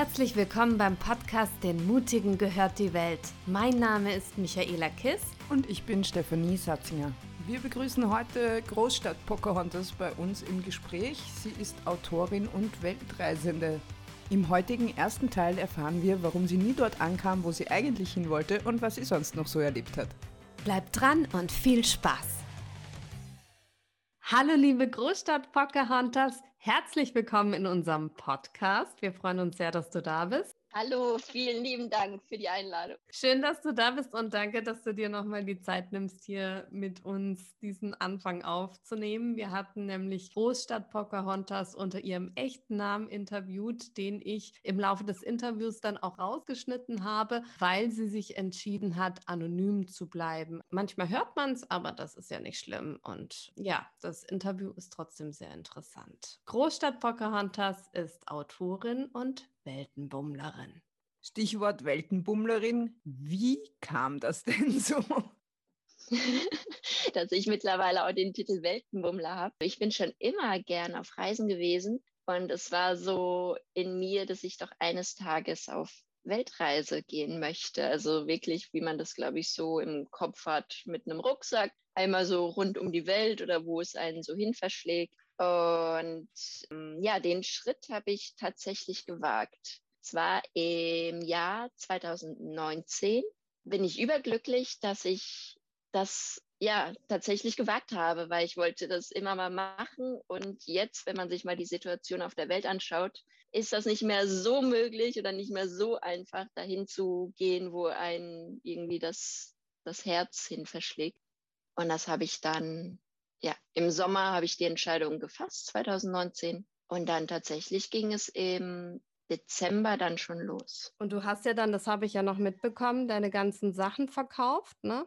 Herzlich willkommen beim Podcast Den Mutigen gehört die Welt. Mein Name ist Michaela Kiss. Und ich bin Stefanie Satzinger. Wir begrüßen heute Großstadt Pocahontas bei uns im Gespräch. Sie ist Autorin und Weltreisende. Im heutigen ersten Teil erfahren wir, warum sie nie dort ankam, wo sie eigentlich hin wollte und was sie sonst noch so erlebt hat. Bleibt dran und viel Spaß! Hallo liebe Großstadt Pocahontas, herzlich willkommen in unserem Podcast. Wir freuen uns sehr, dass du da bist. Hallo, vielen lieben Dank für die Einladung. Schön, dass du da bist und danke, dass du dir nochmal die Zeit nimmst, hier mit uns diesen Anfang aufzunehmen. Wir hatten nämlich Großstadt Pocahontas unter ihrem echten Namen interviewt, den ich im Laufe des Interviews dann auch rausgeschnitten habe, weil sie sich entschieden hat, anonym zu bleiben. Manchmal hört man es, aber das ist ja nicht schlimm. Und ja, das Interview ist trotzdem sehr interessant. Großstadt Pocahontas ist Autorin und Weltenbummlerin. Stichwort Weltenbummlerin. Wie kam das denn so? Dass ich mittlerweile auch den Titel Weltenbummler habe. Ich bin schon immer gern auf Reisen gewesen und es war so in mir, dass ich doch eines Tages auf Weltreise gehen möchte. Also wirklich, wie man das, glaube ich, so im Kopf hat, mit einem Rucksack, einmal so rund um die Welt oder wo es einen so hin verschlägt. Und ähm, ja, den Schritt habe ich tatsächlich gewagt. Zwar im Jahr 2019 bin ich überglücklich, dass ich das ja tatsächlich gewagt habe, weil ich wollte das immer mal machen. Und jetzt, wenn man sich mal die Situation auf der Welt anschaut, ist das nicht mehr so möglich oder nicht mehr so einfach, dahin zu gehen, wo ein irgendwie das, das Herz hin verschlägt. Und das habe ich dann ja, im Sommer habe ich die Entscheidung gefasst, 2019. Und dann tatsächlich ging es im Dezember dann schon los. Und du hast ja dann, das habe ich ja noch mitbekommen, deine ganzen Sachen verkauft, ne?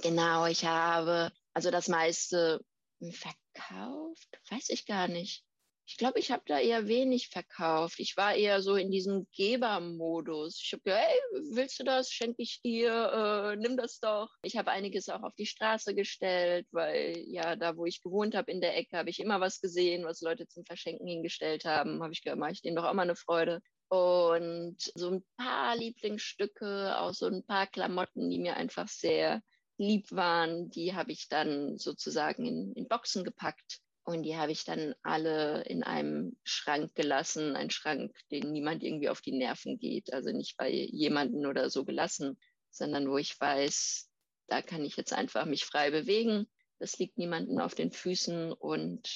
Genau, ich habe also das meiste verkauft, weiß ich gar nicht. Ich glaube, ich habe da eher wenig verkauft. Ich war eher so in diesem Gebermodus. Ich habe gesagt, hey, willst du das? Schenke ich dir, äh, nimm das doch. Ich habe einiges auch auf die Straße gestellt, weil ja, da wo ich gewohnt habe in der Ecke, habe ich immer was gesehen, was Leute zum Verschenken hingestellt haben. Habe ich gedacht, mache ich denen doch auch mal eine Freude. Und so ein paar Lieblingsstücke, auch so ein paar Klamotten, die mir einfach sehr lieb waren, die habe ich dann sozusagen in, in Boxen gepackt und die habe ich dann alle in einem Schrank gelassen, ein Schrank, den niemand irgendwie auf die Nerven geht, also nicht bei jemanden oder so gelassen, sondern wo ich weiß, da kann ich jetzt einfach mich frei bewegen. Das liegt niemandem auf den Füßen und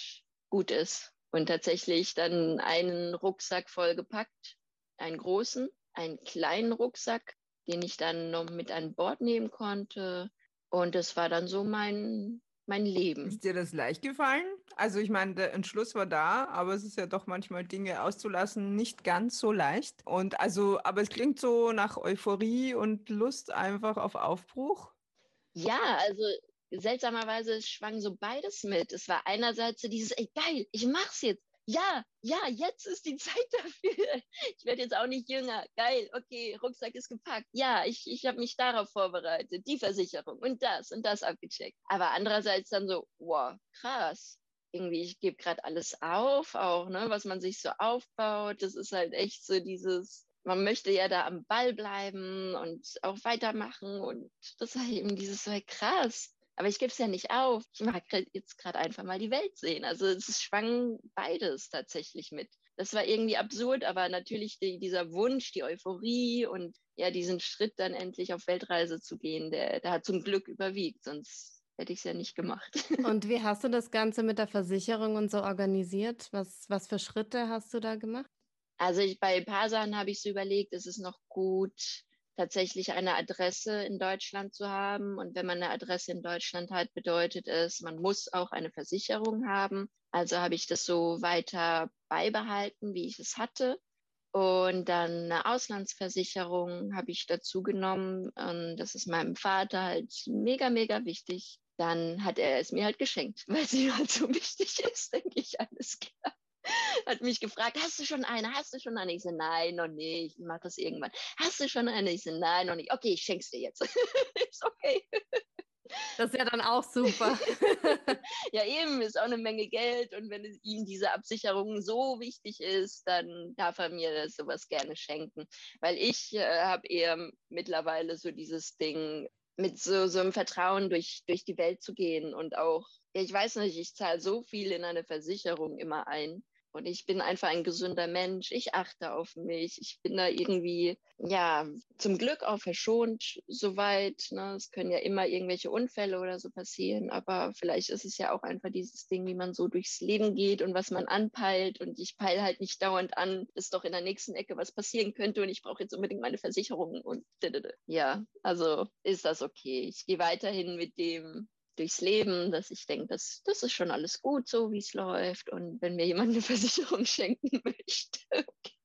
gut ist. Und tatsächlich dann einen Rucksack vollgepackt, einen großen, einen kleinen Rucksack, den ich dann noch mit an Bord nehmen konnte. Und das war dann so mein mein Leben. Ist dir das leicht gefallen? Also ich meine, der Entschluss war da, aber es ist ja doch manchmal Dinge auszulassen nicht ganz so leicht. Und also, aber es klingt so nach Euphorie und Lust einfach auf Aufbruch. Ja, also seltsamerweise schwang so beides mit. Es war einerseits so dieses, ey geil, ich mach's jetzt ja, ja, jetzt ist die Zeit dafür. Ich werde jetzt auch nicht jünger. Geil, okay, Rucksack ist gepackt. Ja, ich, ich habe mich darauf vorbereitet, die Versicherung und das und das abgecheckt. Aber andererseits dann so, wow, krass. Irgendwie, ich gebe gerade alles auf, auch, ne, was man sich so aufbaut. Das ist halt echt so dieses, man möchte ja da am Ball bleiben und auch weitermachen. Und das war eben dieses so, krass aber ich gebe es ja nicht auf. Ich mag jetzt gerade einfach mal die Welt sehen. Also es schwang beides tatsächlich mit. Das war irgendwie absurd, aber natürlich die, dieser Wunsch, die Euphorie und ja, diesen Schritt dann endlich auf Weltreise zu gehen, der, der hat zum Glück überwiegt, sonst hätte ich es ja nicht gemacht. Und wie hast du das Ganze mit der Versicherung und so organisiert? Was, was für Schritte hast du da gemacht? Also ich, bei ein paar Sachen habe ich so überlegt, es ist noch gut, tatsächlich eine Adresse in Deutschland zu haben. Und wenn man eine Adresse in Deutschland hat, bedeutet es, man muss auch eine Versicherung haben. Also habe ich das so weiter beibehalten, wie ich es hatte. Und dann eine Auslandsversicherung habe ich dazu genommen. Und das ist meinem Vater halt mega, mega wichtig. Dann hat er es mir halt geschenkt, weil sie halt so wichtig ist, denke ich, alles klar. Hat mich gefragt, hast du schon eine? Hast du schon eine? Ich so, nein, noch nicht. Ich mache das irgendwann. Hast du schon eine? Ich so, nein, noch nicht. Okay, ich schenk's dir jetzt. ist okay. Das ist ja dann auch super. ja, eben, ist auch eine Menge Geld und wenn ihm diese Absicherung so wichtig ist, dann darf er mir sowas gerne schenken. Weil ich äh, habe eher mittlerweile so dieses Ding, mit so, so einem Vertrauen durch, durch die Welt zu gehen und auch, ich weiß nicht, ich zahle so viel in eine Versicherung immer ein und ich bin einfach ein gesunder Mensch. Ich achte auf mich. Ich bin da irgendwie, ja, zum Glück auch verschont soweit. Ne? Es können ja immer irgendwelche Unfälle oder so passieren. Aber vielleicht ist es ja auch einfach dieses Ding, wie man so durchs Leben geht und was man anpeilt. Und ich peile halt nicht dauernd an, dass doch in der nächsten Ecke was passieren könnte und ich brauche jetzt unbedingt meine Versicherung. Und ja, also ist das okay. Ich gehe weiterhin mit dem durchs Leben, dass ich denke, das, das ist schon alles gut, so wie es läuft. Und wenn mir jemand eine Versicherung schenken möchte, okay.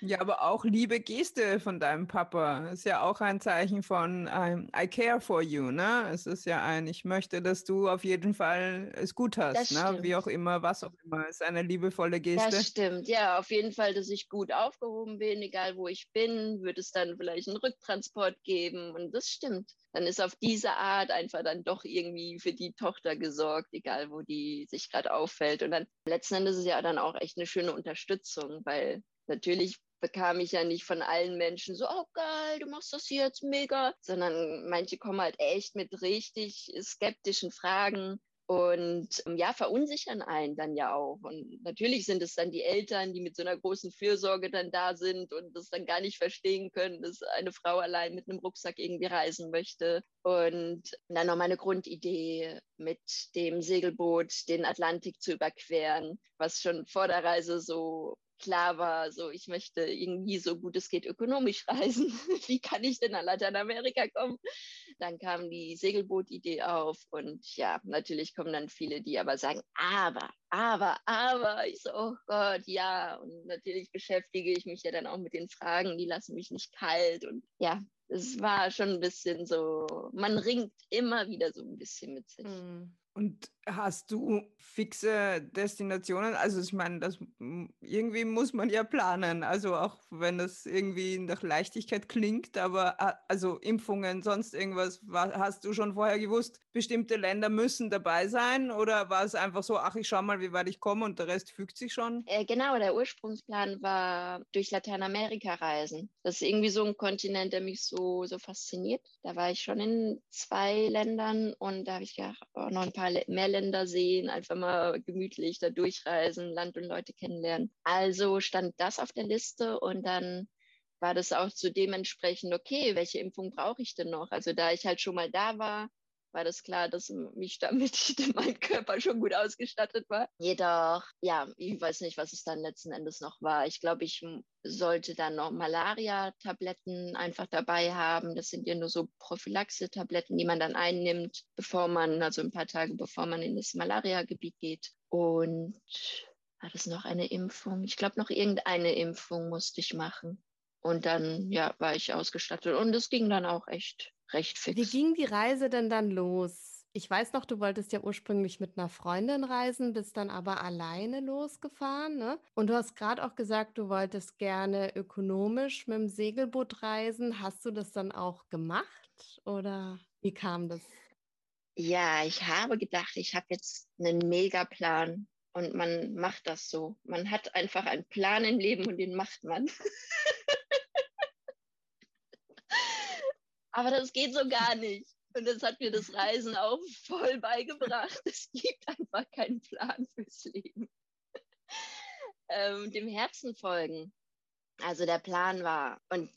Ja, aber auch liebe Geste von deinem Papa ist ja auch ein Zeichen von um, ähm, I care for you, ne? Es ist ja ein, ich möchte, dass du auf jeden Fall es gut hast, ne? Wie auch immer, was auch immer, ist eine liebevolle Geste. Das stimmt, ja, auf jeden Fall, dass ich gut aufgehoben bin, egal wo ich bin, wird es dann vielleicht einen Rücktransport geben und das stimmt dann ist auf diese Art einfach dann doch irgendwie für die Tochter gesorgt, egal wo die sich gerade auffällt. Und dann letzten Endes ist es ja dann auch echt eine schöne Unterstützung, weil natürlich bekam ich ja nicht von allen Menschen so, oh geil, du machst das jetzt mega, sondern manche kommen halt echt mit richtig skeptischen Fragen und ähm, ja, verunsichern einen dann ja auch. Und natürlich sind es dann die Eltern, die mit so einer großen Fürsorge dann da sind und das dann gar nicht verstehen können, dass eine Frau allein mit einem Rucksack irgendwie reisen möchte. Und dann noch meine Grundidee mit dem Segelboot den Atlantik zu überqueren, was schon vor der Reise so klar war, so ich möchte irgendwie so gut es geht ökonomisch reisen. Wie kann ich denn nach Lateinamerika kommen? Dann kam die Segelboot-Idee auf und ja, natürlich kommen dann viele, die aber sagen, aber, aber, aber. Ich so, oh Gott, ja. Und natürlich beschäftige ich mich ja dann auch mit den Fragen, die lassen mich nicht kalt. Und ja, es war schon ein bisschen so, man ringt immer wieder so ein bisschen mit sich. Mhm. Und hast du fixe Destinationen? Also ich meine, das irgendwie muss man ja planen. Also auch wenn das irgendwie nach Leichtigkeit klingt, aber also Impfungen, sonst irgendwas, hast du schon vorher gewusst, bestimmte Länder müssen dabei sein oder war es einfach so, ach ich schau mal, wie weit ich komme und der Rest fügt sich schon? Äh, genau, der Ursprungsplan war durch Lateinamerika reisen. Das ist irgendwie so ein Kontinent, der mich so so fasziniert. Da war ich schon in zwei Ländern und da habe ich gedacht, oh, noch ein paar mehr Länder sehen, einfach mal gemütlich da durchreisen, Land und Leute kennenlernen. Also stand das auf der Liste und dann war das auch so dementsprechend, okay, welche Impfung brauche ich denn noch? Also da ich halt schon mal da war, war das klar, dass mich damit mein Körper schon gut ausgestattet war. Jedoch, ja, ich weiß nicht, was es dann letzten Endes noch war. Ich glaube, ich sollte dann noch Malaria-Tabletten einfach dabei haben. Das sind ja nur so Prophylaxe-Tabletten, die man dann einnimmt, bevor man, also ein paar Tage bevor man in das Malaria-Gebiet geht. Und war das noch eine Impfung? Ich glaube, noch irgendeine Impfung musste ich machen. Und dann, ja, war ich ausgestattet. Und es ging dann auch echt recht fix. Wie ging die Reise denn dann los? Ich weiß noch, du wolltest ja ursprünglich mit einer Freundin reisen, bist dann aber alleine losgefahren. Ne? Und du hast gerade auch gesagt, du wolltest gerne ökonomisch mit dem Segelboot reisen. Hast du das dann auch gemacht oder wie kam das? Ja, ich habe gedacht, ich habe jetzt einen Megaplan und man macht das so. Man hat einfach einen Plan im Leben und den macht man. Aber das geht so gar nicht. Und das hat mir das Reisen auch voll beigebracht. Es gibt einfach keinen Plan fürs Leben. ähm, dem Herzen folgen. Also der Plan war und,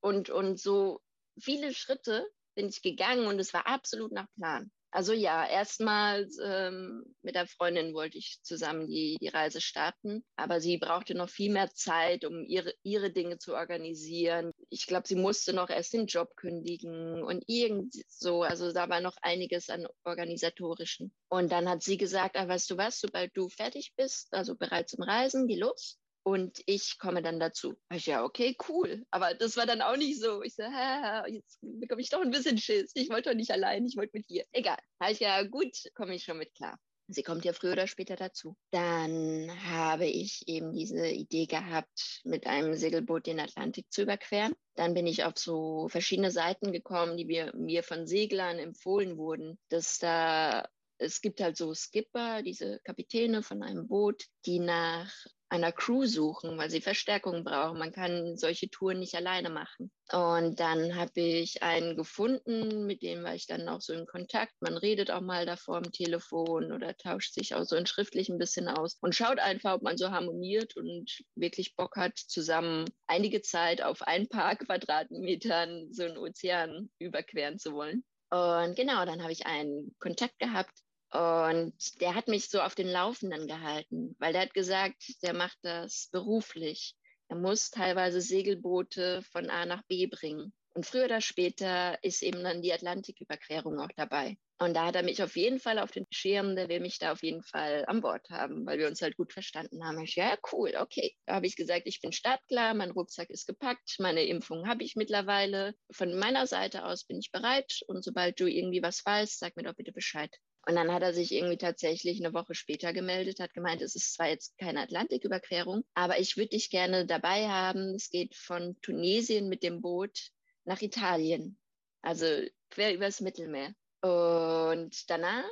und, und so viele Schritte bin ich gegangen und es war absolut nach Plan. Also ja, erstmals ähm, mit der Freundin wollte ich zusammen die, die Reise starten, aber sie brauchte noch viel mehr Zeit, um ihre, ihre Dinge zu organisieren. Ich glaube, sie musste noch erst den Job kündigen und irgend so, also da war noch einiges an organisatorischen. Und dann hat sie gesagt, ah, weißt du was, sobald du fertig bist, also bereit zum Reisen, geh los und ich komme dann dazu. Ich, ja, okay, cool. Aber das war dann auch nicht so. Ich so, ha, jetzt bekomme ich doch ein bisschen Schiss. Ich wollte doch nicht allein, ich wollte mit dir. Egal. Habe ich ja, gut, komme ich schon mit klar. Sie kommt ja früher oder später dazu. Dann habe ich eben diese Idee gehabt, mit einem Segelboot den Atlantik zu überqueren. Dann bin ich auf so verschiedene Seiten gekommen, die mir, mir von Seglern empfohlen wurden, dass da es gibt halt so Skipper, diese Kapitäne von einem Boot, die nach einer Crew suchen, weil sie Verstärkung brauchen. Man kann solche Touren nicht alleine machen. Und dann habe ich einen gefunden, mit dem war ich dann auch so in Kontakt. Man redet auch mal davor am Telefon oder tauscht sich auch so in schriftlich ein bisschen aus und schaut einfach, ob man so harmoniert und wirklich Bock hat, zusammen einige Zeit auf ein paar Quadratmetern so einen Ozean überqueren zu wollen. Und genau, dann habe ich einen Kontakt gehabt und der hat mich so auf den Laufenden gehalten, weil der hat gesagt, der macht das beruflich. Er muss teilweise Segelboote von A nach B bringen. Und früher oder später ist eben dann die Atlantiküberquerung auch dabei. Und da hat er mich auf jeden Fall auf den Schirm, der will mich da auf jeden Fall an Bord haben, weil wir uns halt gut verstanden haben. Ich, ja, cool, okay. Da habe ich gesagt, ich bin startklar, mein Rucksack ist gepackt, meine Impfung habe ich mittlerweile. Von meiner Seite aus bin ich bereit und sobald du irgendwie was weißt, sag mir doch bitte Bescheid. Und dann hat er sich irgendwie tatsächlich eine Woche später gemeldet, hat gemeint, es ist zwar jetzt keine Atlantiküberquerung, aber ich würde dich gerne dabei haben. Es geht von Tunesien mit dem Boot nach Italien, also quer übers Mittelmeer. Und danach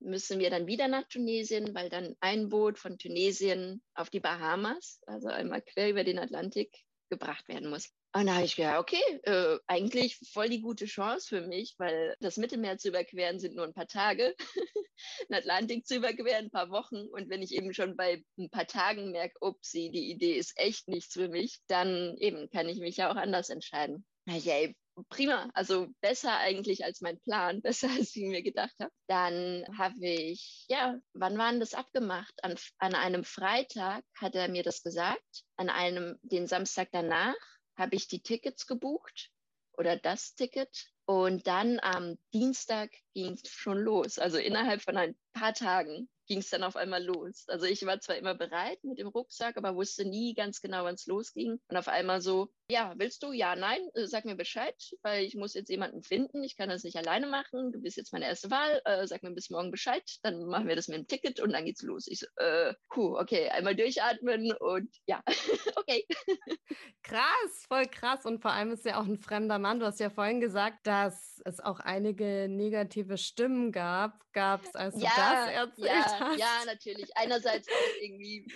müssen wir dann wieder nach Tunesien, weil dann ein Boot von Tunesien auf die Bahamas, also einmal quer über den Atlantik, gebracht werden muss. Und da habe ich gedacht, okay, äh, eigentlich voll die gute Chance für mich, weil das Mittelmeer zu überqueren sind nur ein paar Tage, den Atlantik zu überqueren ein paar Wochen. Und wenn ich eben schon bei ein paar Tagen merke, upsie, die Idee ist echt nichts für mich, dann eben kann ich mich ja auch anders entscheiden. Ja, ey, prima, also besser eigentlich als mein Plan, besser als ich mir gedacht habe. Dann habe ich, ja, wann waren das abgemacht? An, an einem Freitag hat er mir das gesagt, an einem, den Samstag danach habe ich die Tickets gebucht oder das Ticket. Und dann am Dienstag ging es schon los. Also innerhalb von ein paar Tagen ging es dann auf einmal los. Also ich war zwar immer bereit mit dem Rucksack, aber wusste nie ganz genau, wann es losging. Und auf einmal so, ja, willst du? Ja, nein, äh, sag mir Bescheid, weil ich muss jetzt jemanden finden. Ich kann das nicht alleine machen. Du bist jetzt meine erste Wahl. Äh, sag mir bis morgen Bescheid. Dann machen wir das mit dem Ticket und dann geht's los. Ich so, äh, puh, okay, einmal durchatmen und ja, okay. Krass, voll krass. Und vor allem ist ja auch ein fremder Mann. Du hast ja vorhin gesagt, dass es auch einige negative Stimmen gab. Gab es, als ja, du das erzählt ja, hast? Ja, natürlich. Einerseits auch irgendwie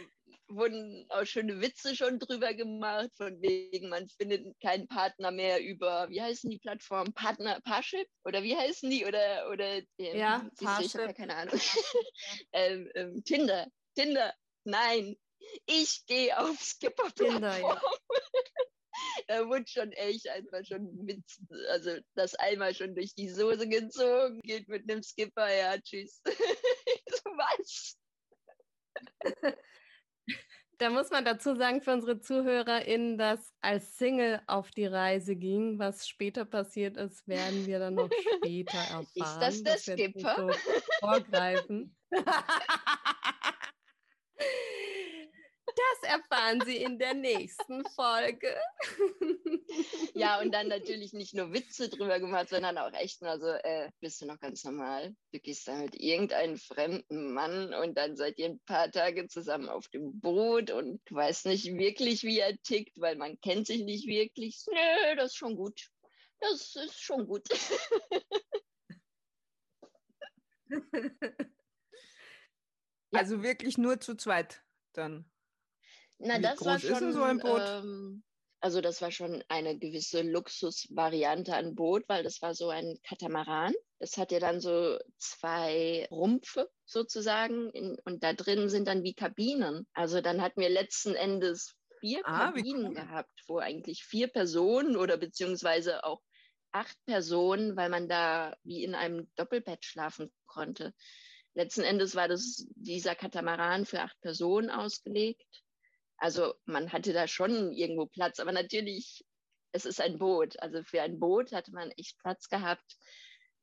wurden auch schöne Witze schon drüber gemacht, von wegen, man findet keinen Partner mehr über, wie heißen die Plattformen? Partner, Parship? Oder wie heißen die? Oder, oder ähm, ja, Parship. Ja keine Ahnung. ähm, ähm, Tinder, Tinder, nein, ich gehe auf Skipper-Plattform. Ja. da wurde schon echt einfach schon mit, also das einmal schon durch die Soße gezogen, geht mit einem Skipper, ja, tschüss. was. Da muss man dazu sagen für unsere ZuhörerInnen, dass als Single auf die Reise ging. Was später passiert ist, werden wir dann noch später erfahren. Ist das der Skipper? So vorgreifen. Das erfahren Sie in der nächsten Folge. Ja, und dann natürlich nicht nur Witze drüber gemacht, sondern auch echt mal so, äh, bist du noch ganz normal? Du gehst da mit irgendeinem fremden Mann und dann seid ihr ein paar Tage zusammen auf dem Boot und du weißt nicht wirklich, wie er tickt, weil man kennt sich nicht wirklich. Nö, das ist schon gut. Das ist schon gut. Also wirklich nur zu zweit dann. Na, Wie das groß war schon, ist denn so ein Boot? Ähm, also das war schon eine gewisse Luxusvariante an Boot, weil das war so ein Katamaran. Das hat ja dann so zwei Rumpfe sozusagen in, und da drin sind dann wie Kabinen. Also dann hatten wir letzten Endes vier ah, Kabinen gehabt, wo eigentlich vier Personen oder beziehungsweise auch acht Personen, weil man da wie in einem Doppelbett schlafen konnte. Letzten Endes war das dieser Katamaran für acht Personen ausgelegt. Also man hatte da schon irgendwo Platz, aber natürlich, es ist ein Boot. Also für ein Boot hatte man echt Platz gehabt.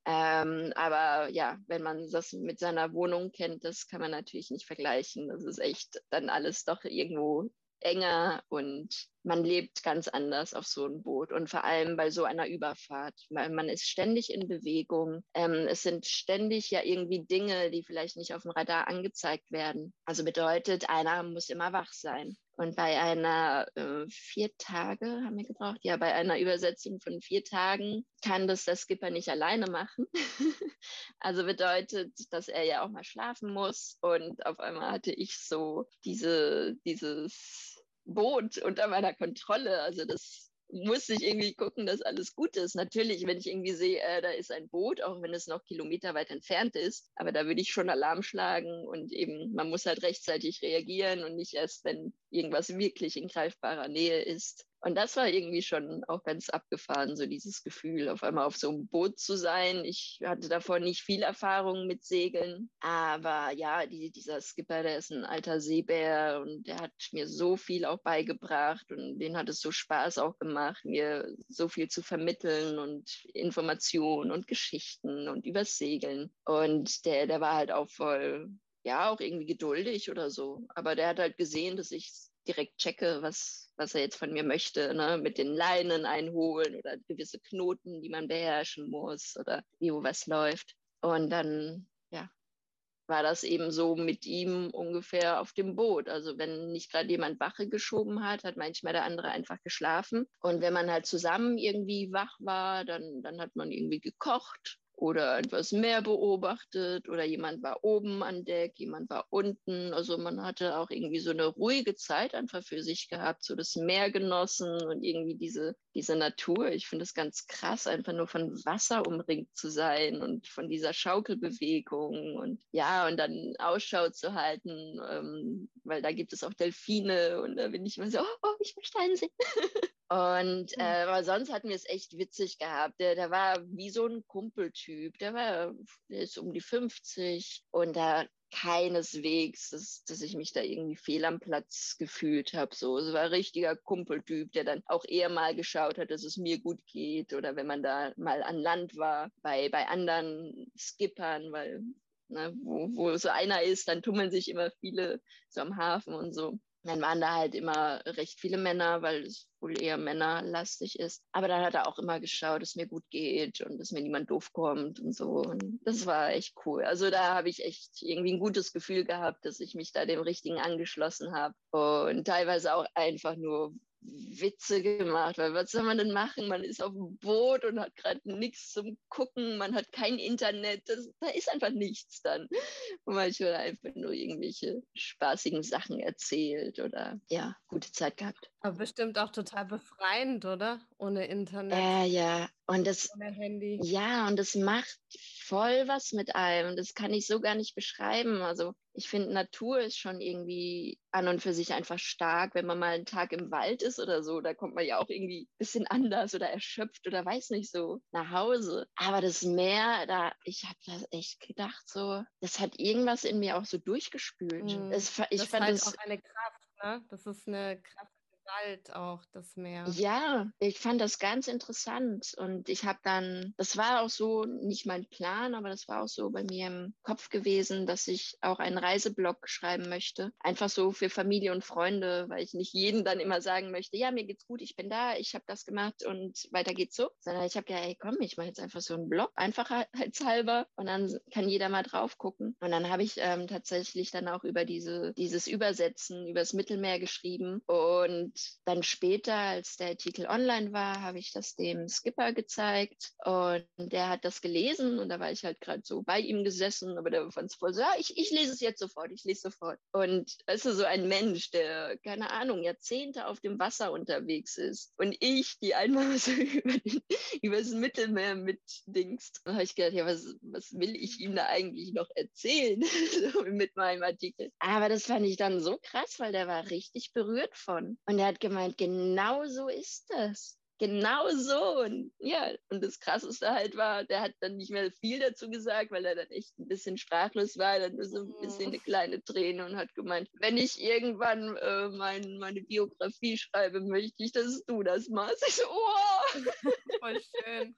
Ähm, aber ja, wenn man das mit seiner Wohnung kennt, das kann man natürlich nicht vergleichen. Das ist echt dann alles doch irgendwo enger und man lebt ganz anders auf so einem Boot und vor allem bei so einer Überfahrt, weil man ist ständig in Bewegung. Ähm, es sind ständig ja irgendwie Dinge, die vielleicht nicht auf dem Radar angezeigt werden. Also bedeutet, einer muss immer wach sein. Und bei einer äh, vier Tage haben wir gebraucht, ja, bei einer Übersetzung von vier Tagen kann das der Skipper nicht alleine machen. also bedeutet, dass er ja auch mal schlafen muss. Und auf einmal hatte ich so diese, dieses Boot unter meiner Kontrolle. Also das musste ich irgendwie gucken, dass alles gut ist. Natürlich, wenn ich irgendwie sehe, äh, da ist ein Boot, auch wenn es noch Kilometer weit entfernt ist, aber da würde ich schon Alarm schlagen und eben, man muss halt rechtzeitig reagieren und nicht erst, wenn irgendwas wirklich in greifbarer Nähe ist. Und das war irgendwie schon auch ganz abgefahren, so dieses Gefühl, auf einmal auf so einem Boot zu sein. Ich hatte davor nicht viel Erfahrung mit Segeln, aber ja, die, dieser Skipper, der ist ein alter Seebär und der hat mir so viel auch beigebracht und den hat es so Spaß auch gemacht, mir so viel zu vermitteln und Informationen und Geschichten und übers Segeln. Und der, der war halt auch voll, ja, auch irgendwie geduldig oder so. Aber der hat halt gesehen, dass ich direkt checke, was, was er jetzt von mir möchte, ne? mit den Leinen einholen oder gewisse Knoten, die man beherrschen muss oder wie wo was läuft. Und dann, ja, war das eben so mit ihm ungefähr auf dem Boot. Also wenn nicht gerade jemand Wache geschoben hat, hat manchmal der andere einfach geschlafen. Und wenn man halt zusammen irgendwie wach war, dann, dann hat man irgendwie gekocht oder etwas mehr beobachtet oder jemand war oben an Deck, jemand war unten. Also man hatte auch irgendwie so eine ruhige Zeit einfach für sich gehabt, so das Meer genossen und irgendwie diese, diese Natur. Ich finde es ganz krass, einfach nur von Wasser umringt zu sein und von dieser Schaukelbewegung und ja, und dann Ausschau zu halten, ähm, weil da gibt es auch Delfine und da bin ich immer so, oh, oh ich möchte einen sehen. Und äh, aber sonst hatten wir es echt witzig gehabt. Der, der war wie so ein Kumpeltyp. Der war der ist um die 50 und da keineswegs, dass, dass ich mich da irgendwie fehl am Platz gefühlt habe. So, es war ein richtiger Kumpeltyp, der dann auch eher mal geschaut hat, dass es mir gut geht oder wenn man da mal an Land war bei, bei anderen Skippern, weil ne, wo, wo so einer ist, dann tummeln sich immer viele so am Hafen und so dann waren da halt immer recht viele Männer, weil es wohl eher männerlastig ist. Aber dann hat er auch immer geschaut, dass mir gut geht und dass mir niemand doof kommt und so. Und das war echt cool. Also da habe ich echt irgendwie ein gutes Gefühl gehabt, dass ich mich da dem Richtigen angeschlossen habe. Und teilweise auch einfach nur Witze gemacht, weil was soll man denn machen? Man ist auf dem Boot und hat gerade nichts zum Gucken, man hat kein Internet, das, da ist einfach nichts dann. Und manchmal einfach nur irgendwelche spaßigen Sachen erzählt oder ja, gute Zeit gehabt. Aber bestimmt auch total befreiend, oder? Ohne Internet. Äh, ja, und das, Ohne Handy. Ja, und das macht voll was mit einem. Das kann ich so gar nicht beschreiben. Also ich finde, Natur ist schon irgendwie an und für sich einfach stark, wenn man mal einen Tag im Wald ist oder so. Da kommt man ja auch irgendwie ein bisschen anders oder erschöpft oder weiß nicht so nach Hause. Aber das Meer, da, ich habe das echt gedacht, so, das hat irgendwas in mir auch so durchgespült. Mhm. Es, ich das fand halt auch eine Kraft, ne? Das ist eine Kraft Wald auch, das Meer. Ja, ich fand das ganz interessant und ich habe dann, das war auch so nicht mein Plan, aber das war auch so bei mir im Kopf gewesen, dass ich auch einen Reiseblog schreiben möchte. Einfach so für Familie und Freunde, weil ich nicht jeden dann immer sagen möchte, ja, mir geht's gut, ich bin da, ich habe das gemacht und weiter geht's so, sondern ich habe gedacht, hey, komm, ich mache jetzt einfach so einen Blog, einfachheitshalber und dann kann jeder mal drauf gucken. Und dann habe ich ähm, tatsächlich dann auch über diese, dieses Übersetzen, übers Mittelmeer geschrieben und dann später, als der Artikel online war, habe ich das dem Skipper gezeigt und der hat das gelesen und da war ich halt gerade so bei ihm gesessen, aber der fand es voll so, ja, ich, ich lese es jetzt sofort, ich lese sofort. Und weißt du, so ein Mensch, der, keine Ahnung, Jahrzehnte auf dem Wasser unterwegs ist und ich, die einmal so über, das Mittelmeer mitdingst, da habe ich gedacht, ja, was, was will ich ihm da eigentlich noch erzählen mit meinem Artikel? Aber das fand ich dann so krass, weil der war richtig berührt von. Und er hat gemeint, genau so ist das. Genau so. Und ja, und das Krasseste halt war, der hat dann nicht mehr viel dazu gesagt, weil er dann echt ein bisschen sprachlos war, dann nur so ein bisschen eine kleine Träne und hat gemeint, wenn ich irgendwann äh, mein, meine Biografie schreibe, möchte ich, dass du das machst. Ich so, oh! Voll schön.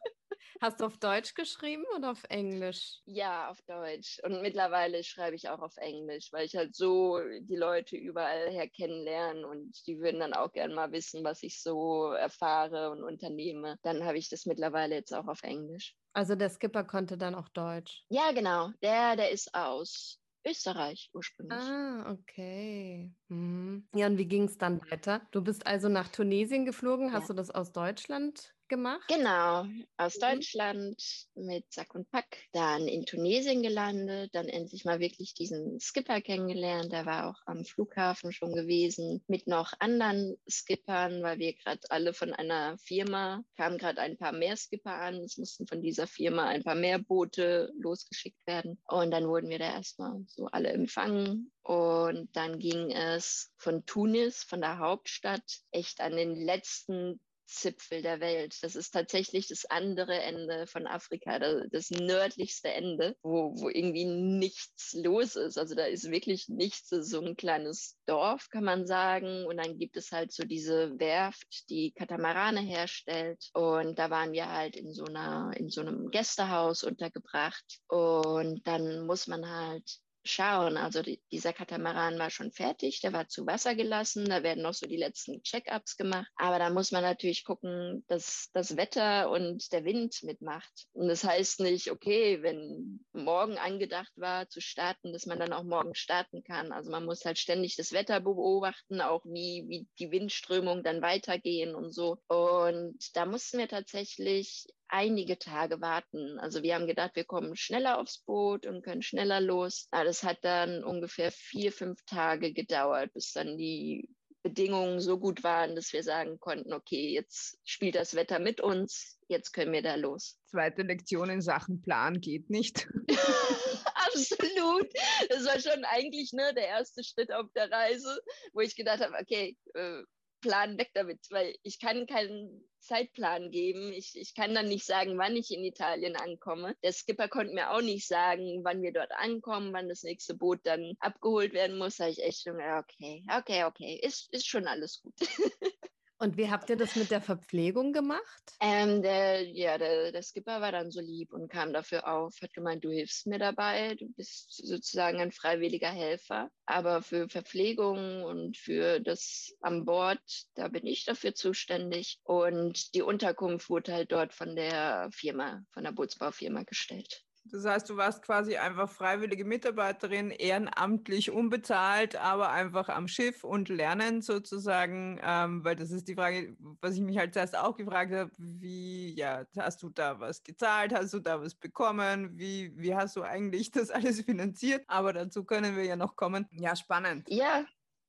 Hast du auf Deutsch geschrieben oder auf Englisch? Ja, auf Deutsch. Und mittlerweile schreibe ich auch auf Englisch, weil ich halt so die Leute überall her kennenlerne und die würden dann auch gerne mal wissen, was ich so erfahre und unternehme. Dann habe ich das mittlerweile jetzt auch auf Englisch. Also der Skipper konnte dann auch Deutsch. Ja, genau. Der, der ist aus Österreich ursprünglich. Ah, okay. Mhm. Ja, und wie ging es dann weiter? Du bist also nach Tunesien geflogen. Hast ja. du das aus Deutschland gemacht? Genau, aus mhm. Deutschland mit Sack und Pack, dann in Tunesien gelandet, dann endlich mal wirklich diesen Skipper kennengelernt. Der war auch am Flughafen schon gewesen mit noch anderen Skippern, weil wir gerade alle von einer Firma kamen gerade ein paar mehr Skipper an. Es mussten von dieser Firma ein paar mehr Boote losgeschickt werden. Und dann wurden wir da erstmal so alle empfangen. Und dann ging es von Tunis, von der Hauptstadt, echt an den letzten Zipfel der Welt. Das ist tatsächlich das andere Ende von Afrika, das nördlichste Ende, wo, wo irgendwie nichts los ist. Also da ist wirklich nichts, so ein kleines Dorf, kann man sagen. Und dann gibt es halt so diese Werft, die Katamarane herstellt. Und da waren wir halt in so einer, in so einem Gästehaus untergebracht. Und dann muss man halt schauen. Also die, dieser Katamaran war schon fertig, der war zu Wasser gelassen, da werden noch so die letzten Check-ups gemacht. Aber da muss man natürlich gucken, dass das Wetter und der Wind mitmacht. Und das heißt nicht, okay, wenn morgen angedacht war zu starten, dass man dann auch morgen starten kann. Also man muss halt ständig das Wetter beobachten, auch wie, wie die Windströmung dann weitergehen und so. Und da mussten wir tatsächlich einige Tage warten. Also wir haben gedacht, wir kommen schneller aufs Boot und können schneller los. Aber das hat dann ungefähr vier, fünf Tage gedauert, bis dann die Bedingungen so gut waren, dass wir sagen konnten, okay, jetzt spielt das Wetter mit uns, jetzt können wir da los. Zweite Lektion in Sachen Plan geht nicht. Absolut. Das war schon eigentlich ne, der erste Schritt auf der Reise, wo ich gedacht habe, okay, äh, Plan weg damit, weil ich kann keinen Zeitplan geben. Ich, ich kann dann nicht sagen, wann ich in Italien ankomme. Der Skipper konnte mir auch nicht sagen, wann wir dort ankommen, wann das nächste Boot dann abgeholt werden muss. Da habe ich echt schon, okay, okay, okay, ist, ist schon alles gut. Und wie habt ihr das mit der Verpflegung gemacht? Ähm, der, ja, der, der, Skipper war dann so lieb und kam dafür auf, hat gemeint, du hilfst mir dabei, du bist sozusagen ein freiwilliger Helfer. Aber für Verpflegung und für das an Bord, da bin ich dafür zuständig. Und die Unterkunft wurde halt dort von der Firma, von der Bootsbaufirma gestellt. Das heißt, du warst quasi einfach freiwillige Mitarbeiterin, ehrenamtlich unbezahlt, aber einfach am Schiff und lernen sozusagen, ähm, weil das ist die Frage, was ich mich halt zuerst auch gefragt habe, wie, ja, hast du da was gezahlt, hast du da was bekommen, wie, wie hast du eigentlich das alles finanziert? Aber dazu können wir ja noch kommen. Ja, spannend. Ja,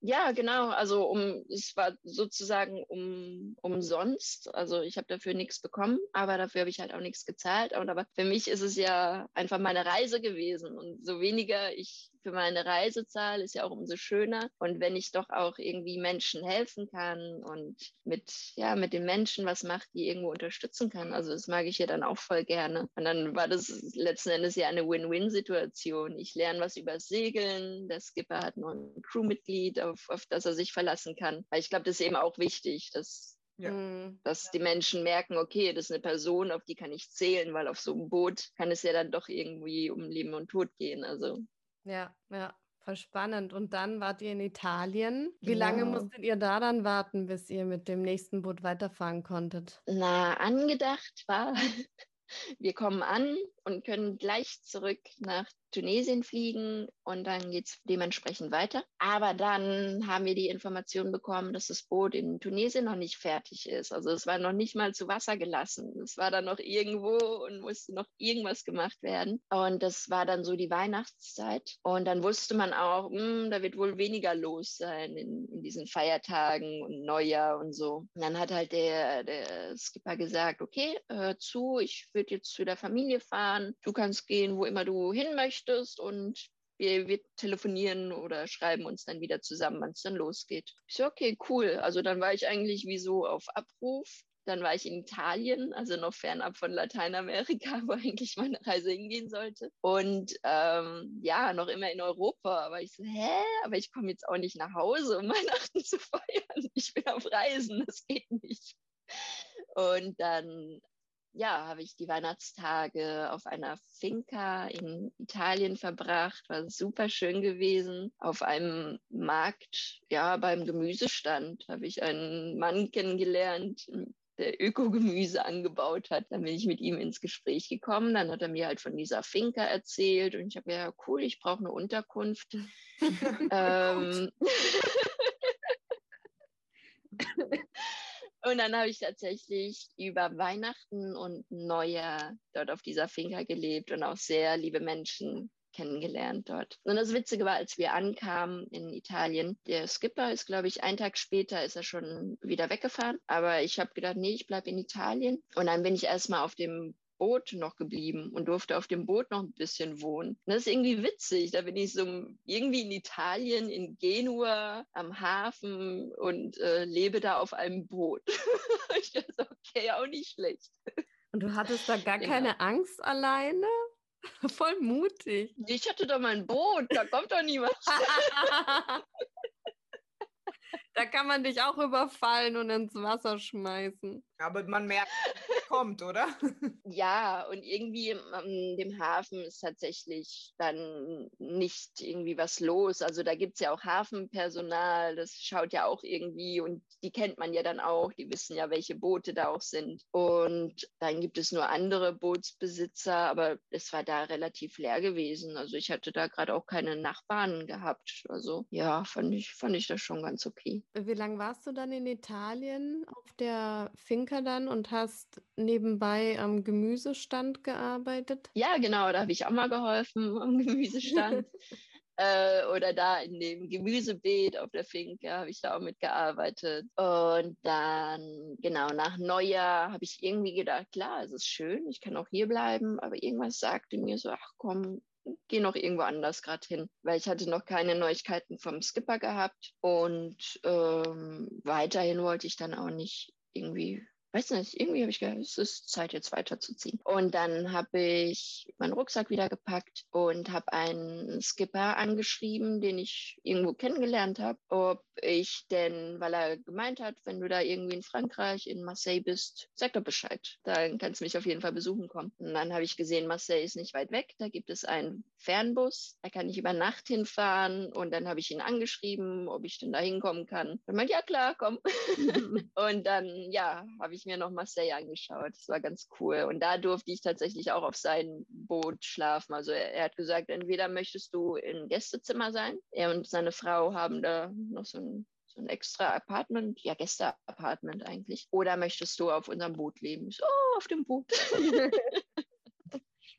ja, genau. Also um, es war sozusagen um, umsonst. Also ich habe dafür nichts bekommen, aber dafür habe ich halt auch nichts gezahlt. Und aber für mich ist es ja einfach meine Reise gewesen. Und so weniger ich für meine Reisezahl ist ja auch umso schöner. Und wenn ich doch auch irgendwie Menschen helfen kann und mit, ja, mit den Menschen was macht, die irgendwo unterstützen kann. Also das mag ich ja dann auch voll gerne. Und dann war das letzten Endes ja eine Win-Win-Situation. Ich lerne was über Segeln. Der Skipper hat noch ein Crewmitglied, auf, auf das er sich verlassen kann. Weil ich glaube, das ist eben auch wichtig, dass ja. Mhm. Dass die Menschen merken, okay, das ist eine Person, auf die kann ich zählen, weil auf so einem Boot kann es ja dann doch irgendwie um Leben und Tod gehen. Also ja, ja, voll spannend. Und dann wart ihr in Italien. Wie genau. lange musstet ihr da dann warten, bis ihr mit dem nächsten Boot weiterfahren konntet? Na, angedacht war, wir kommen an und können gleich zurück nach Tunesien fliegen und dann geht es dementsprechend weiter. Aber dann haben wir die Information bekommen, dass das Boot in Tunesien noch nicht fertig ist. Also es war noch nicht mal zu Wasser gelassen. Es war dann noch irgendwo und musste noch irgendwas gemacht werden. Und das war dann so die Weihnachtszeit. Und dann wusste man auch, mh, hm, da wird wohl weniger los sein in, in diesen Feiertagen und Neujahr und so. Und dann hat halt der, der Skipper gesagt, okay, hör zu, ich würde jetzt zu der Familie fahren. Du kannst gehen, wo immer du hin möchtest möchtest und wir, wir telefonieren oder schreiben uns dann wieder zusammen, wann es dann losgeht. Ich so, okay, cool. Also dann war ich eigentlich wie so auf Abruf. Dann war ich in Italien, also noch fernab von Lateinamerika, wo eigentlich meine Reise hingehen sollte. Und ähm, ja, noch immer in Europa. Aber ich so, hä? Aber ich komme jetzt auch nicht nach Hause, um Weihnachten zu feiern. Ich bin auf Reisen, das geht nicht. Und dann ja, habe ich die Weihnachtstage auf einer Finca in Italien verbracht. War super schön gewesen. Auf einem Markt, ja, beim Gemüsestand habe ich einen Mann kennengelernt, der Ökogemüse angebaut hat. Dann bin ich mit ihm ins Gespräch gekommen. Dann hat er mir halt von dieser Finca erzählt und ich habe ja cool, ich brauche eine Unterkunft. ähm, und dann habe ich tatsächlich über Weihnachten und Neujahr dort auf dieser Finca gelebt und auch sehr liebe Menschen kennengelernt dort. Und das Witzige war, als wir ankamen in Italien, der Skipper ist, glaube ich, einen Tag später ist er schon wieder weggefahren. Aber ich habe gedacht, nee, ich bleibe in Italien. Und dann bin ich erstmal auf dem Boot noch geblieben und durfte auf dem Boot noch ein bisschen wohnen. Und das ist irgendwie witzig. Da bin ich so irgendwie in Italien, in Genua am Hafen und äh, lebe da auf einem Boot. ich dachte, okay, auch nicht schlecht. Und du hattest da gar genau. keine Angst alleine? Voll mutig. Ich hatte doch mein Boot, da kommt doch niemand. da kann man dich auch überfallen und ins Wasser schmeißen. Aber man merkt, kommt, oder? Ja, und irgendwie an dem Hafen ist tatsächlich dann nicht irgendwie was los. Also da gibt es ja auch Hafenpersonal, das schaut ja auch irgendwie und die kennt man ja dann auch, die wissen ja, welche Boote da auch sind. Und dann gibt es nur andere Bootsbesitzer, aber es war da relativ leer gewesen. Also ich hatte da gerade auch keine Nachbarn gehabt. Also ja, fand ich, fand ich das schon ganz okay. Wie lange warst du dann in Italien auf der Finca dann und hast nebenbei am Gemüsestand gearbeitet? Ja, genau, da habe ich auch mal geholfen am Gemüsestand. äh, oder da in dem Gemüsebeet auf der Finke habe ich da auch mitgearbeitet. Und dann, genau, nach Neujahr habe ich irgendwie gedacht, klar, es ist schön, ich kann auch hier bleiben, aber irgendwas sagte mir so, ach komm, geh noch irgendwo anders gerade hin, weil ich hatte noch keine Neuigkeiten vom Skipper gehabt und ähm, weiterhin wollte ich dann auch nicht irgendwie weiß nicht, irgendwie habe ich gedacht, es ist Zeit, jetzt weiterzuziehen. Und dann habe ich meinen Rucksack wieder gepackt und habe einen Skipper angeschrieben, den ich irgendwo kennengelernt habe, ob ich denn, weil er gemeint hat, wenn du da irgendwie in Frankreich, in Marseille bist, sag doch Bescheid. Dann kannst du mich auf jeden Fall besuchen kommen. Und dann habe ich gesehen, Marseille ist nicht weit weg. Da gibt es einen Fernbus. Da kann ich über Nacht hinfahren. Und dann habe ich ihn angeschrieben, ob ich denn da hinkommen kann. Und meinte, ja klar, komm. und dann, ja, habe ich ich mir noch Marseille angeschaut. Das war ganz cool. Und da durfte ich tatsächlich auch auf sein Boot schlafen. Also er, er hat gesagt, entweder möchtest du im Gästezimmer sein. Er und seine Frau haben da noch so ein so ein extra Apartment, ja, Gästeapartment eigentlich. Oder möchtest du auf unserem Boot leben? So, auf dem Boot.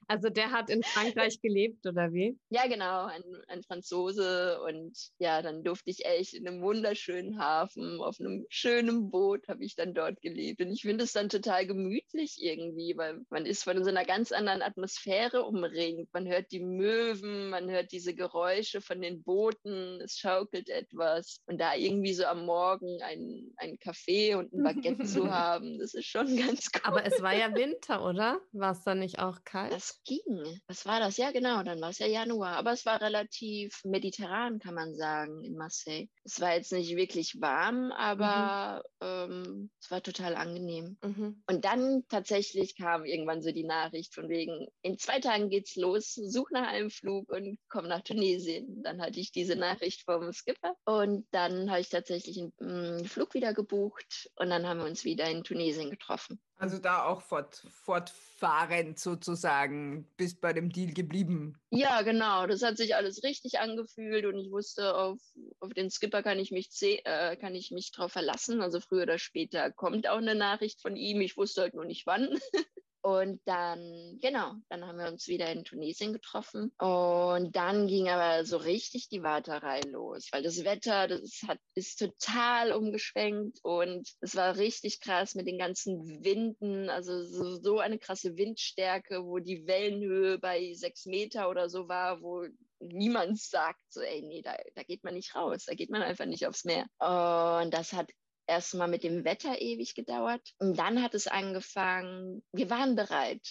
Also der hat in Frankreich gelebt, oder wie? Ja, genau, ein, ein Franzose. Und ja, dann durfte ich echt in einem wunderschönen Hafen, auf einem schönen Boot habe ich dann dort gelebt. Und ich finde es dann total gemütlich irgendwie, weil man ist von so einer ganz anderen Atmosphäre umringt. Man hört die Möwen, man hört diese Geräusche von den Booten, es schaukelt etwas. Und da irgendwie so am Morgen ein, ein Kaffee und ein Baguette zu haben, das ist schon ganz cool. Aber es war ja Winter, oder? War es dann nicht auch kalt? Das ging. Was war das? Ja, genau, dann war es ja Januar. Aber es war relativ mediterran, kann man sagen, in Marseille. Es war jetzt nicht wirklich warm, aber mhm. ähm, es war total angenehm. Mhm. Und dann tatsächlich kam irgendwann so die Nachricht von wegen, in zwei Tagen geht's los, such nach einem Flug und komm nach Tunesien. Dann hatte ich diese Nachricht vom Skipper und dann habe ich tatsächlich einen, einen mm, Flug wieder gebucht und dann haben wir uns wieder in Tunesien getroffen. Also da auch fort, fortfahrend sozusagen, bis bei dem Deal geblieben. Ja, genau. Das hat sich alles richtig angefühlt und ich wusste, auf, auf den Skipper kann ich mich äh, kann ich mich drauf verlassen. Also früher oder später kommt auch eine Nachricht von ihm. Ich wusste halt nur nicht wann. Und dann, genau, dann haben wir uns wieder in Tunesien getroffen. Und dann ging aber so richtig die Warterei los, weil das Wetter, das hat, ist total umgeschwenkt und es war richtig krass mit den ganzen Winden, also so, eine krasse Windstärke, wo die Wellenhöhe bei sechs Meter oder so war, wo niemand sagt, so, ey, nee, da, da geht man nicht raus, da geht man einfach nicht aufs Meer. Und das hat erstmal mit dem Wetter ewig gedauert. Und dann hat es angefangen, wir waren bereit.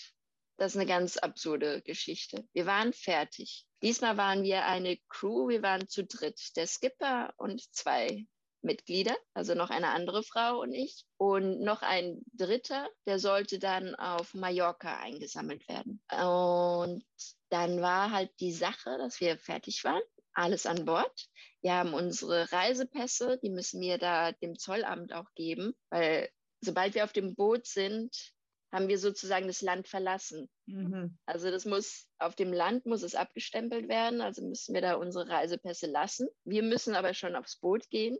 Das ist eine ganz absurde Geschichte. Wir waren fertig. Diesmal waren wir eine Crew, wir waren zu dritt. Der Skipper und zwei Mitglieder, also noch eine andere Frau und ich. Und noch ein dritter, der sollte dann auf Mallorca eingesammelt werden. Und dann war halt die Sache, dass wir fertig waren, alles an Bord. Wir haben unsere Reisepässe, die müssen wir da dem Zollamt auch geben, weil sobald wir auf dem Boot sind, haben wir sozusagen das Land verlassen. Mhm. Also das muss auf dem Land muss es abgestempelt werden, also müssen wir da unsere Reisepässe lassen. Wir müssen aber schon aufs Boot gehen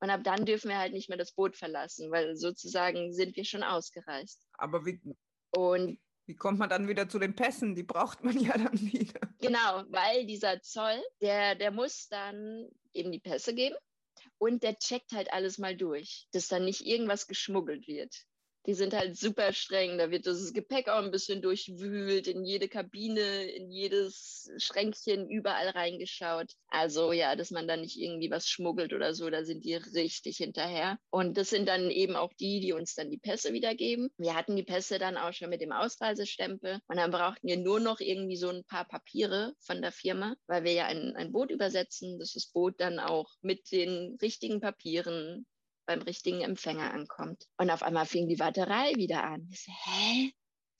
und ab dann dürfen wir halt nicht mehr das Boot verlassen, weil sozusagen sind wir schon ausgereist. Aber wie, und wie kommt man dann wieder zu den Pässen? Die braucht man ja dann wieder. Genau, weil dieser Zoll, der, der muss dann eben die Pässe geben und der checkt halt alles mal durch, dass dann nicht irgendwas geschmuggelt wird die sind halt super streng. Da wird das Gepäck auch ein bisschen durchwühlt, in jede Kabine, in jedes Schränkchen, überall reingeschaut. Also ja, dass man da nicht irgendwie was schmuggelt oder so, da sind die richtig hinterher. Und das sind dann eben auch die, die uns dann die Pässe wiedergeben. Wir hatten die Pässe dann auch schon mit dem Ausreisestempel und dann brauchten wir nur noch irgendwie so ein paar Papiere von der Firma, weil wir ja ein, ein Boot übersetzen, dass das Boot dann auch mit den richtigen Papieren beim richtigen Empfänger ankommt. Und auf einmal fing die Warterei wieder an. Ich so, hä?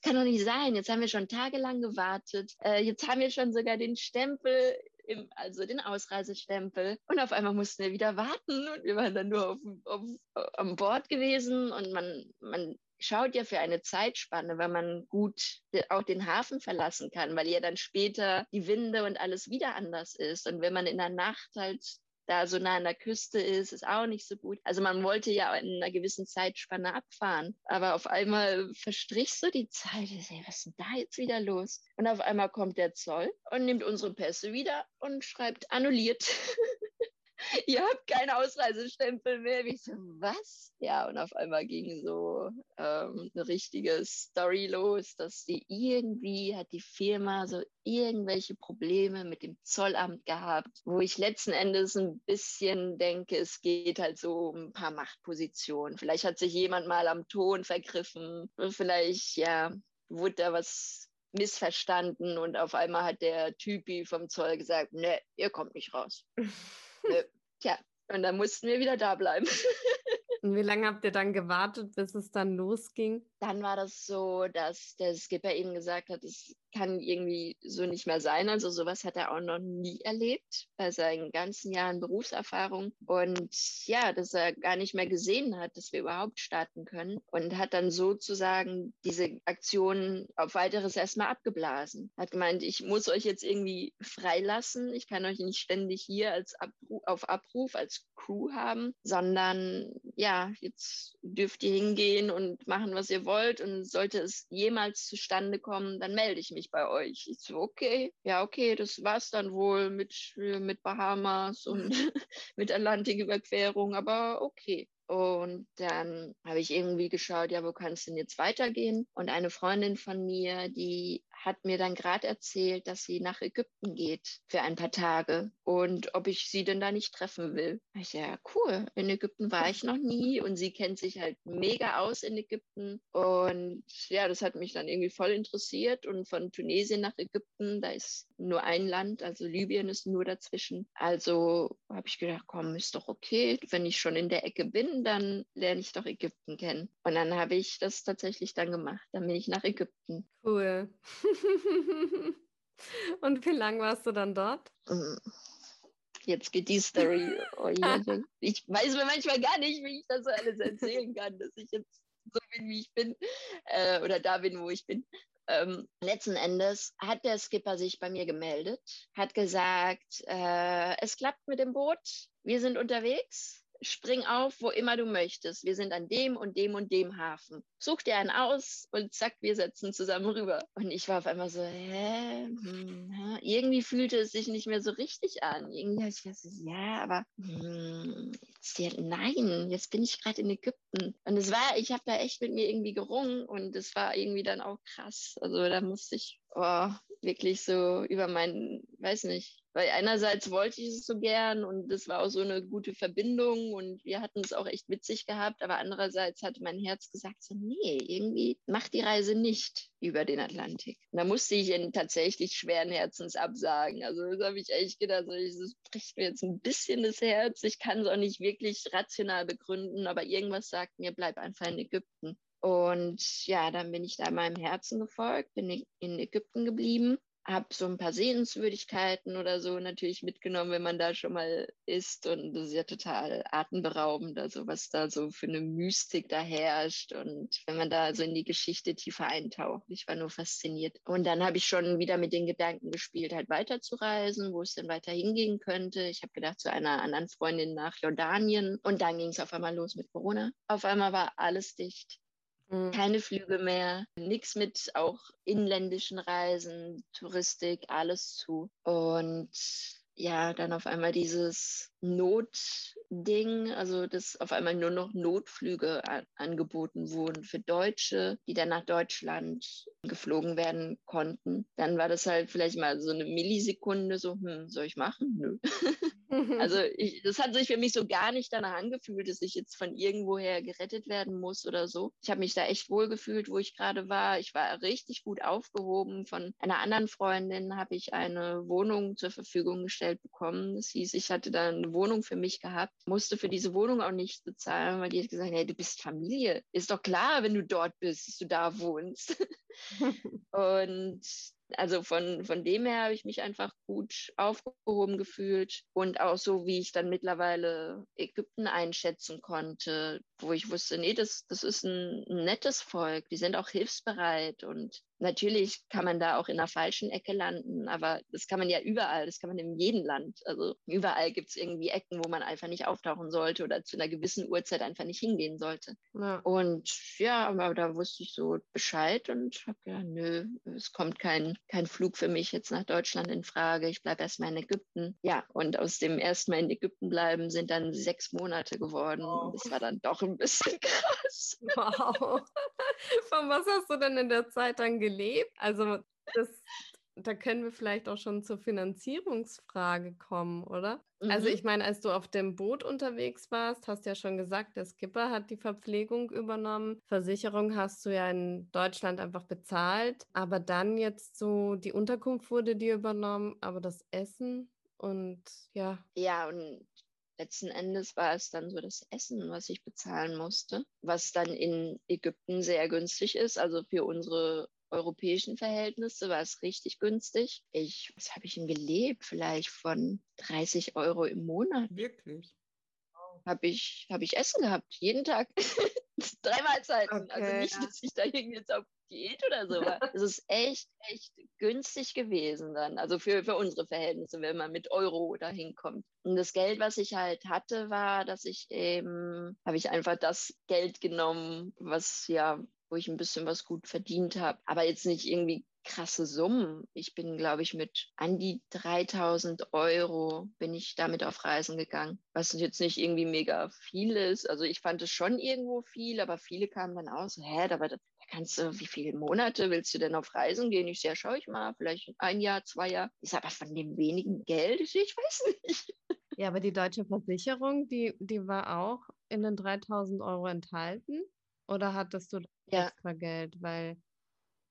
Kann doch nicht sein. Jetzt haben wir schon tagelang gewartet. Äh, jetzt haben wir schon sogar den Stempel im, also den Ausreisestempel. Und auf einmal mussten wir wieder warten und wir waren dann nur auf, auf, auf, Bord gewesen und man, man schaut ja für eine Zeitspanne, weil man gut auch den Hafen verlassen kann, weil ja dann später die Winde und alles wieder anders ist. Und wenn man in der Nacht halt da so nah an der Küste ist, ist auch nicht so gut. Also man wollte ja in einer gewissen Zeitspanne abfahren, aber auf einmal verstrich so die Zeit. Was ist denn da jetzt wieder los? Und auf einmal kommt der Zoll und nimmt unsere Pässe wieder und schreibt annulliert. ihr habt keinen Ausreisestempel mehr. Ich so, was? Ja, und auf einmal ging so ähm, eine richtige Story los, dass die irgendwie hat die Firma so irgendwelche Probleme mit dem Zollamt gehabt, wo ich letzten Endes ein bisschen denke, es geht halt so um ein paar Machtpositionen. Vielleicht hat sich jemand mal am Ton vergriffen, vielleicht, ja, wurde da was missverstanden und auf einmal hat der Typi vom Zoll gesagt, ne, ihr kommt nicht raus. Tja, und dann mussten wir wieder da bleiben. Und wie lange habt ihr dann gewartet, bis es dann losging? Dann war das so, dass der Skipper eben gesagt hat, es kann irgendwie so nicht mehr sein. Also sowas hat er auch noch nie erlebt bei seinen ganzen Jahren Berufserfahrung. Und ja, dass er gar nicht mehr gesehen hat, dass wir überhaupt starten können. Und hat dann sozusagen diese Aktion auf weiteres erstmal abgeblasen. Hat gemeint, ich muss euch jetzt irgendwie freilassen. Ich kann euch nicht ständig hier als Abruf, auf Abruf als Crew haben, sondern ja, jetzt dürft ihr hingehen und machen, was ihr wollt. Und sollte es jemals zustande kommen, dann melde ich mich mich bei euch. Ich so, okay, ja, okay, das war's dann wohl mit, mit Bahamas und mit Atlantiküberquerung, aber okay. Und dann habe ich irgendwie geschaut, ja, wo kann es denn jetzt weitergehen? Und eine Freundin von mir, die hat mir dann gerade erzählt, dass sie nach Ägypten geht für ein paar Tage und ob ich sie denn da nicht treffen will. Ich ja, cool. In Ägypten war ich noch nie und sie kennt sich halt mega aus in Ägypten. Und ja, das hat mich dann irgendwie voll interessiert. Und von Tunesien nach Ägypten, da ist nur ein Land, also Libyen ist nur dazwischen. Also habe ich gedacht, komm, ist doch okay. Wenn ich schon in der Ecke bin, dann lerne ich doch Ägypten kennen. Und dann habe ich das tatsächlich dann gemacht. Dann bin ich nach Ägypten. Cool. Und wie lange warst du dann dort? Mm. Jetzt geht die Story. Oh, ich weiß mir manchmal gar nicht, wie ich das so alles erzählen kann, dass ich jetzt so bin, wie ich bin äh, oder da bin, wo ich bin. Ähm, letzten Endes hat der Skipper sich bei mir gemeldet, hat gesagt, äh, es klappt mit dem Boot, wir sind unterwegs, spring auf, wo immer du möchtest. Wir sind an dem und dem und dem Hafen. Such dir einen aus und zack, wir setzen zusammen rüber. Und ich war auf einmal so, hä? Hm, irgendwie fühlte es sich nicht mehr so richtig an. Irgendwie habe ich gesagt, ja, aber hm, jetzt, ja, nein, jetzt bin ich gerade in Ägypten. Und es war, ich habe da echt mit mir irgendwie gerungen und es war irgendwie dann auch krass. Also da musste ich oh, wirklich so über meinen, weiß nicht, Weil einerseits wollte ich es so gern und es war auch so eine gute Verbindung und wir hatten es auch echt witzig gehabt, aber andererseits hatte mein Herz gesagt, so nee, irgendwie macht die Reise nicht über den Atlantik. Und da musste ich ihn tatsächlich schweren Herzens absagen. Also das habe ich echt gedacht, so, das bricht mir jetzt ein bisschen das Herz. Ich kann es auch nicht wirklich rational begründen, aber irgendwas sagt mir, bleib einfach in Ägypten. Und ja, dann bin ich da meinem Herzen gefolgt, bin in Ägypten geblieben habe so ein paar Sehenswürdigkeiten oder so natürlich mitgenommen, wenn man da schon mal ist. Und das ist ja total atemberaubend, also was da so für eine Mystik da herrscht. Und wenn man da so in die Geschichte tiefer eintaucht, ich war nur fasziniert. Und dann habe ich schon wieder mit den Gedanken gespielt, halt weiterzureisen, wo es denn weiter hingehen könnte. Ich habe gedacht, zu einer anderen Freundin nach Jordanien. Und dann ging es auf einmal los mit Corona. Auf einmal war alles dicht. Mhm. Keine Flüge mehr, nichts mit auch inländischen Reisen, Touristik, alles zu. Und ja, dann auf einmal dieses Notding, also dass auf einmal nur noch Notflüge angeboten wurden für Deutsche, die dann nach Deutschland geflogen werden konnten. Dann war das halt vielleicht mal so eine Millisekunde, so, hm, soll ich machen? Nö. also ich, das hat sich für mich so gar nicht danach angefühlt, dass ich jetzt von irgendwoher gerettet werden muss oder so. Ich habe mich da echt wohl gefühlt, wo ich gerade war. Ich war richtig gut aufgehoben. Von einer anderen Freundin habe ich eine Wohnung zur Verfügung gestellt bekommen. Das hieß, ich hatte da eine Wohnung für mich gehabt, musste für diese Wohnung auch nichts bezahlen, weil die hat gesagt, hey, du bist Familie. Ist doch klar, wenn du dort bist, dass du da wohnst. und also von, von dem her habe ich mich einfach gut aufgehoben gefühlt und auch so, wie ich dann mittlerweile Ägypten einschätzen konnte, wo ich wusste, nee, das, das ist ein, ein nettes Volk, die sind auch hilfsbereit und Natürlich kann man da auch in der falschen Ecke landen, aber das kann man ja überall, das kann man in jedem Land. Also überall gibt es irgendwie Ecken, wo man einfach nicht auftauchen sollte oder zu einer gewissen Uhrzeit einfach nicht hingehen sollte. Ja. Und ja, aber da wusste ich so Bescheid und habe gedacht, nö, es kommt kein, kein Flug für mich jetzt nach Deutschland in Frage. Ich bleibe erstmal in Ägypten. Ja, und aus dem erstmal in Ägypten bleiben sind dann sechs Monate geworden. Wow. Und das war dann doch ein bisschen krass. Wow. Von was hast du denn in der Zeit dann gelebt? Also das, da können wir vielleicht auch schon zur Finanzierungsfrage kommen, oder? Also mhm. Also ich meine, als du auf dem Boot unterwegs warst, hast du ja schon gesagt, der Skipper hat die Verpflegung übernommen. Versicherung hast du ja in Deutschland einfach bezahlt. Aber dann jetzt so, die Unterkunft wurde dir übernommen, aber das Essen und ja. Ja, und letzten Endes war es dann so das Essen, was ich bezahlen musste, was dann in Ägypten sehr günstig ist. Also für unsere europäischen Verhältnisse war es richtig günstig. Ich, was habe ich denn gelebt? Vielleicht von 30 Euro im Monat. Wirklich? Habe ich, hab ich Essen gehabt, jeden Tag. Drei Mahlzeiten. Also okay, also nicht, ja. dass ich da irgendwie jetzt auf Diät oder so. Es ist echt, echt günstig gewesen dann. Also für, für unsere Verhältnisse, wenn man mit Euro dahin kommt. Und das Geld, was ich halt hatte, war, dass ich eben, habe ich einfach das Geld genommen, was ja, wo ich ein bisschen was gut verdient habe. Aber jetzt nicht irgendwie krasse Summen. Ich bin, glaube ich, mit an die 3000 Euro bin ich damit auf Reisen gegangen, was jetzt nicht irgendwie mega viel ist. Also ich fand es schon irgendwo viel, aber viele kamen dann aus, hä, aber kannst du, wie viele Monate willst du denn auf Reisen gehen? Ich sage, schau ich mal, vielleicht ein Jahr, zwei Jahre. Sage, aber von dem wenigen Geld, ich weiß nicht. Ja, aber die deutsche Versicherung, die, die war auch in den 3000 Euro enthalten? Oder hattest du ja. extra Geld? Weil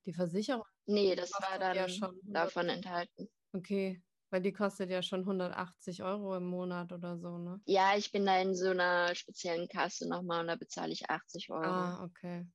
die Versicherung. Nee, das war dann ja schon davon enthalten. Okay, weil die kostet ja schon 180 Euro im Monat oder so, ne? Ja, ich bin da in so einer speziellen Kasse nochmal und da bezahle ich 80 Euro. Ah, okay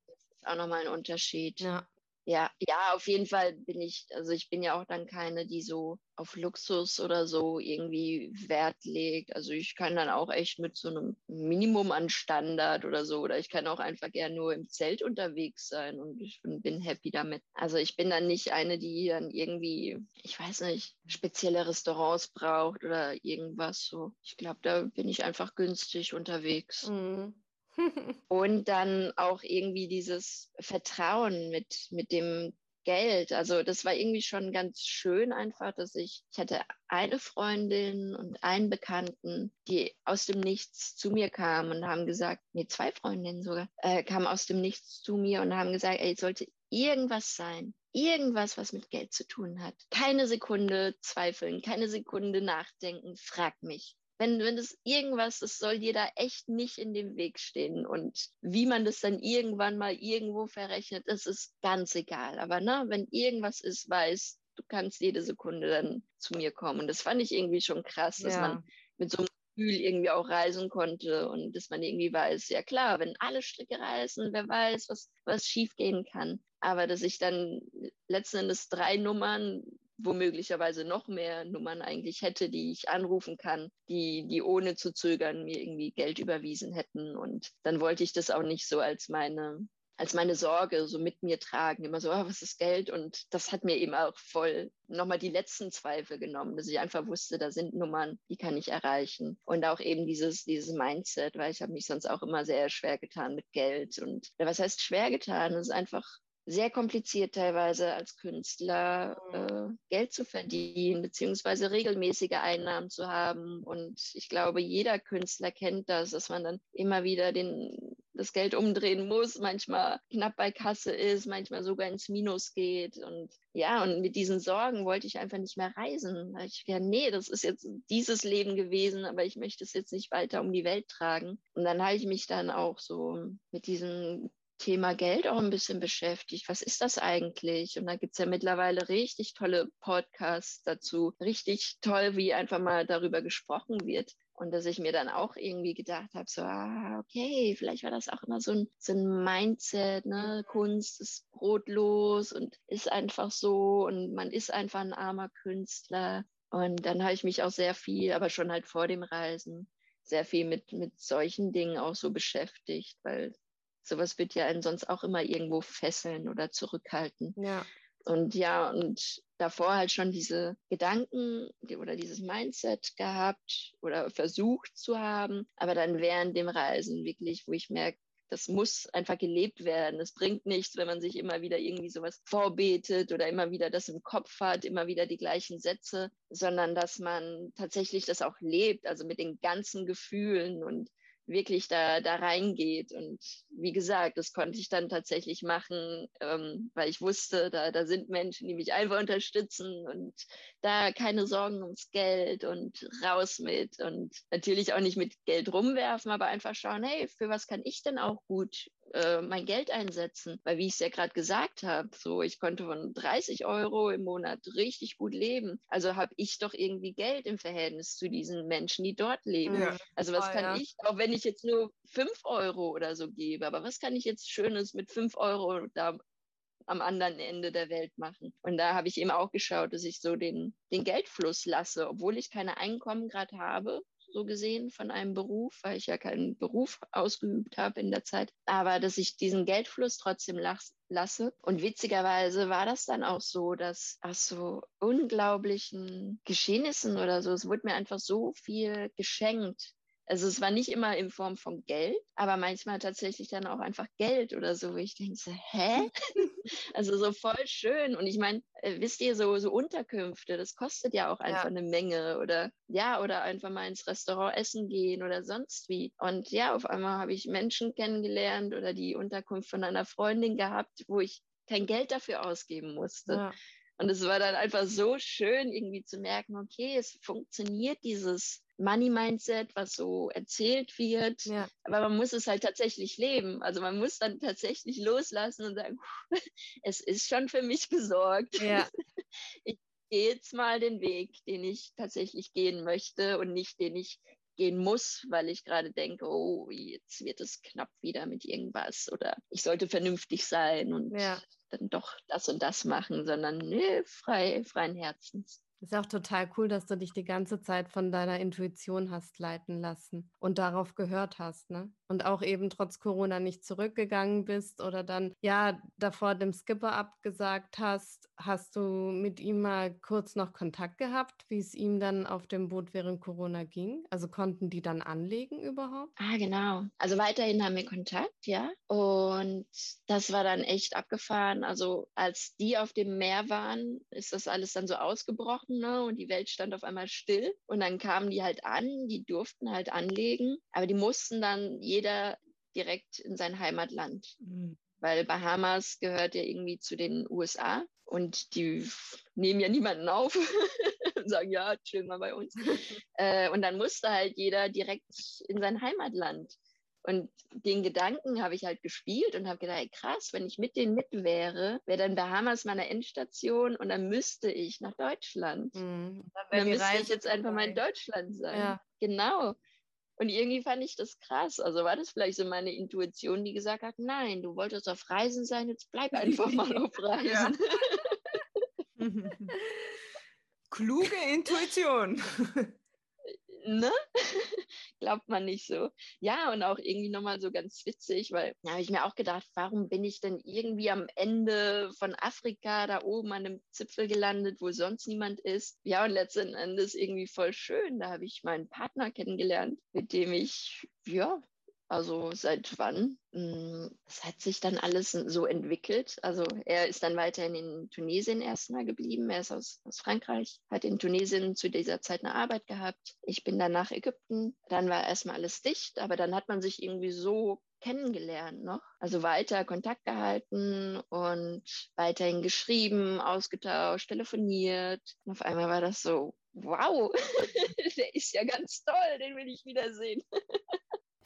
auch nochmal ein Unterschied. Ja. Ja, ja, auf jeden Fall bin ich, also ich bin ja auch dann keine, die so auf Luxus oder so irgendwie Wert legt. Also ich kann dann auch echt mit so einem Minimum an Standard oder so, oder ich kann auch einfach gern nur im Zelt unterwegs sein und ich bin, bin happy damit. Also ich bin dann nicht eine, die dann irgendwie, ich weiß nicht, spezielle Restaurants braucht oder irgendwas so. Ich glaube, da bin ich einfach günstig unterwegs. Mhm. und dann auch irgendwie dieses Vertrauen mit, mit dem Geld. Also das war irgendwie schon ganz schön einfach, dass ich, ich hatte eine Freundin und einen Bekannten, die aus dem Nichts zu mir kamen und haben gesagt, nee, zwei Freundinnen sogar, äh, kamen aus dem Nichts zu mir und haben gesagt, ey, sollte irgendwas sein, irgendwas, was mit Geld zu tun hat. Keine Sekunde zweifeln, keine Sekunde nachdenken, frag mich. Wenn, wenn das irgendwas, das soll dir da echt nicht in dem Weg stehen. Und wie man das dann irgendwann mal irgendwo verrechnet, das ist ganz egal. Aber ne, wenn irgendwas ist, weiß, du kannst jede Sekunde dann zu mir kommen. Und das fand ich irgendwie schon krass, dass ja. man mit so einem Gefühl irgendwie auch reisen konnte und dass man irgendwie weiß, ja klar, wenn alle Stricke reißen, wer weiß, was, was schief gehen kann. Aber dass ich dann letzten Endes drei Nummern, womöglicherweise noch mehr Nummern eigentlich hätte, die ich anrufen kann, die, die ohne zu zögern mir irgendwie Geld überwiesen hätten. Und dann wollte ich das auch nicht so als meine als meine Sorge so mit mir tragen. Immer so, oh, was ist Geld? Und das hat mir eben auch voll nochmal die letzten Zweifel genommen, dass ich einfach wusste, da sind Nummern, die kann ich erreichen. Und auch eben dieses, dieses Mindset, weil ich habe mich sonst auch immer sehr schwer getan mit Geld. Und was heißt schwer getan? Es ist einfach sehr kompliziert teilweise als Künstler mhm. äh, Geld zu verdienen, beziehungsweise regelmäßige Einnahmen zu haben. Und ich glaube, jeder Künstler kennt das, dass man dann immer wieder den, das Geld umdrehen muss, manchmal knapp bei Kasse ist, manchmal sogar ins Minus geht. Und ja, und mit diesen Sorgen wollte ich einfach nicht mehr reisen. Ich ja, nee, das ist jetzt dieses Leben gewesen, aber ich möchte es jetzt nicht weiter um die Welt tragen. Und dann habe ich mich dann auch so mit diesem Thema Geld auch ein bisschen beschäftigt. Was ist das eigentlich? Und da gibt es ja mittlerweile richtig tolle Podcasts dazu. Richtig toll, wie einfach mal darüber gesprochen wird. Und dass ich mir dann auch irgendwie gedacht habe, so, ah, okay, vielleicht war das auch immer so ein, so ein Mindset, ne? Kunst ist brotlos und ist einfach so und man ist einfach ein armer Künstler. Und dann habe ich mich auch sehr viel, aber schon halt vor dem Reisen, sehr viel mit, mit solchen Dingen auch so beschäftigt, weil sowas wird ja einen sonst auch immer irgendwo fesseln oder zurückhalten. Ja. Und ja, und davor halt schon diese Gedanken oder dieses Mindset gehabt oder versucht zu haben, aber dann während dem Reisen wirklich, wo ich merke, das muss einfach gelebt werden. Es bringt nichts, wenn man sich immer wieder irgendwie sowas vorbetet oder immer wieder das im Kopf hat, immer wieder die gleichen Sätze, sondern dass man tatsächlich das auch lebt, also mit den ganzen Gefühlen und wirklich da, da reingeht. Und wie gesagt, das konnte ich dann tatsächlich machen, ähm, weil ich wusste, da, da sind Menschen, die mich einfach unterstützen und da keine Sorgen ums Geld und raus mit und natürlich auch nicht mit Geld rumwerfen, aber einfach schauen, hey, für was kann ich denn auch gut äh, mein Geld einsetzen. Weil wie ich es ja gerade gesagt habe, so ich konnte von 30 Euro im Monat richtig gut leben. Also habe ich doch irgendwie Geld im Verhältnis zu diesen Menschen, die dort leben. Ja. Also was oh, kann ja. ich, auch wenn ich jetzt nur 5 Euro oder so gebe, aber was kann ich jetzt Schönes mit 5 Euro da am anderen Ende der Welt machen. Und da habe ich eben auch geschaut, dass ich so den, den Geldfluss lasse, obwohl ich keine Einkommen gerade habe, so gesehen von einem Beruf, weil ich ja keinen Beruf ausgeübt habe in der Zeit, aber dass ich diesen Geldfluss trotzdem lasse. Und witzigerweise war das dann auch so, dass aus so unglaublichen Geschehnissen oder so, es wurde mir einfach so viel geschenkt also es war nicht immer in Form von Geld, aber manchmal tatsächlich dann auch einfach Geld oder so. Ich denke so, hä? also so voll schön. Und ich meine, äh, wisst ihr, so, so Unterkünfte, das kostet ja auch einfach ja. eine Menge. Oder ja, oder einfach mal ins Restaurant essen gehen oder sonst wie. Und ja, auf einmal habe ich Menschen kennengelernt oder die Unterkunft von einer Freundin gehabt, wo ich kein Geld dafür ausgeben musste. Ja. Und es war dann einfach so schön, irgendwie zu merken, okay, es funktioniert dieses Money Mindset, was so erzählt wird. Ja. Aber man muss es halt tatsächlich leben. Also man muss dann tatsächlich loslassen und sagen, es ist schon für mich gesorgt. Ja. Ich gehe jetzt mal den Weg, den ich tatsächlich gehen möchte und nicht den ich gehen muss, weil ich gerade denke, oh, jetzt wird es knapp wieder mit irgendwas oder ich sollte vernünftig sein und ja. dann doch das und das machen, sondern nee, frei, freien Herzens. Ist auch total cool, dass du dich die ganze Zeit von deiner Intuition hast leiten lassen und darauf gehört hast, ne? Und auch eben trotz Corona nicht zurückgegangen bist oder dann ja davor dem Skipper abgesagt hast. Hast du mit ihm mal kurz noch Kontakt gehabt, wie es ihm dann auf dem Boot während Corona ging? Also konnten die dann anlegen überhaupt? Ah, genau. Also weiterhin haben wir Kontakt, ja. Und das war dann echt abgefahren. Also als die auf dem Meer waren, ist das alles dann so ausgebrochen ne? und die Welt stand auf einmal still. Und dann kamen die halt an, die durften halt anlegen, aber die mussten dann jeder direkt in sein Heimatland. Mhm. weil Bahamas gehört ja irgendwie zu den USA und die nehmen ja niemanden auf und sagen, ja, chill mal bei uns. äh, und dann musste halt jeder direkt in sein Heimatland. Und den Gedanken habe ich halt gespielt und habe gedacht, ey, krass, wenn ich mit denen mit wäre, wäre dann Bahamas meine Endstation und dann müsste ich nach Deutschland. Mhm. Dann, dann müsste Reise ich jetzt einfach mal in Deutschland sein. Ja. Genau. Und irgendwie fand ich das krass. Also war das vielleicht so meine Intuition, die gesagt hat, nein, du wolltest auf Reisen sein, jetzt bleib einfach mal auf Reisen. Kluge Intuition. ne? Glaubt man nicht so. Ja, und auch irgendwie nochmal so ganz witzig, weil da habe ich mir auch gedacht, warum bin ich denn irgendwie am Ende von Afrika da oben an einem Zipfel gelandet, wo sonst niemand ist? Ja, und letzten Endes irgendwie voll schön. Da habe ich meinen Partner kennengelernt, mit dem ich ja also seit wann? Hm, es hat sich dann alles so entwickelt. Also er ist dann weiterhin in Tunesien erstmal geblieben. Er ist aus, aus Frankreich, hat in Tunesien zu dieser Zeit eine Arbeit gehabt. Ich bin dann nach Ägypten. Dann war erstmal alles dicht, aber dann hat man sich irgendwie so kennengelernt noch. Also weiter Kontakt gehalten und weiterhin geschrieben, ausgetauscht, telefoniert. Und auf einmal war das so, wow, der ist ja ganz toll, den will ich wiedersehen.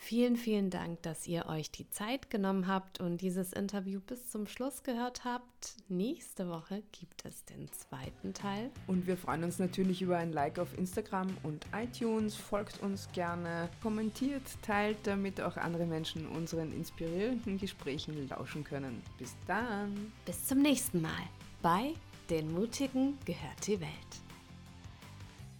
Vielen, vielen Dank, dass ihr euch die Zeit genommen habt und dieses Interview bis zum Schluss gehört habt. Nächste Woche gibt es den zweiten Teil. Und wir freuen uns natürlich über ein Like auf Instagram und iTunes. Folgt uns gerne, kommentiert, teilt, damit auch andere Menschen unseren inspirierenden Gesprächen lauschen können. Bis dann. Bis zum nächsten Mal bei Den Mutigen gehört die Welt.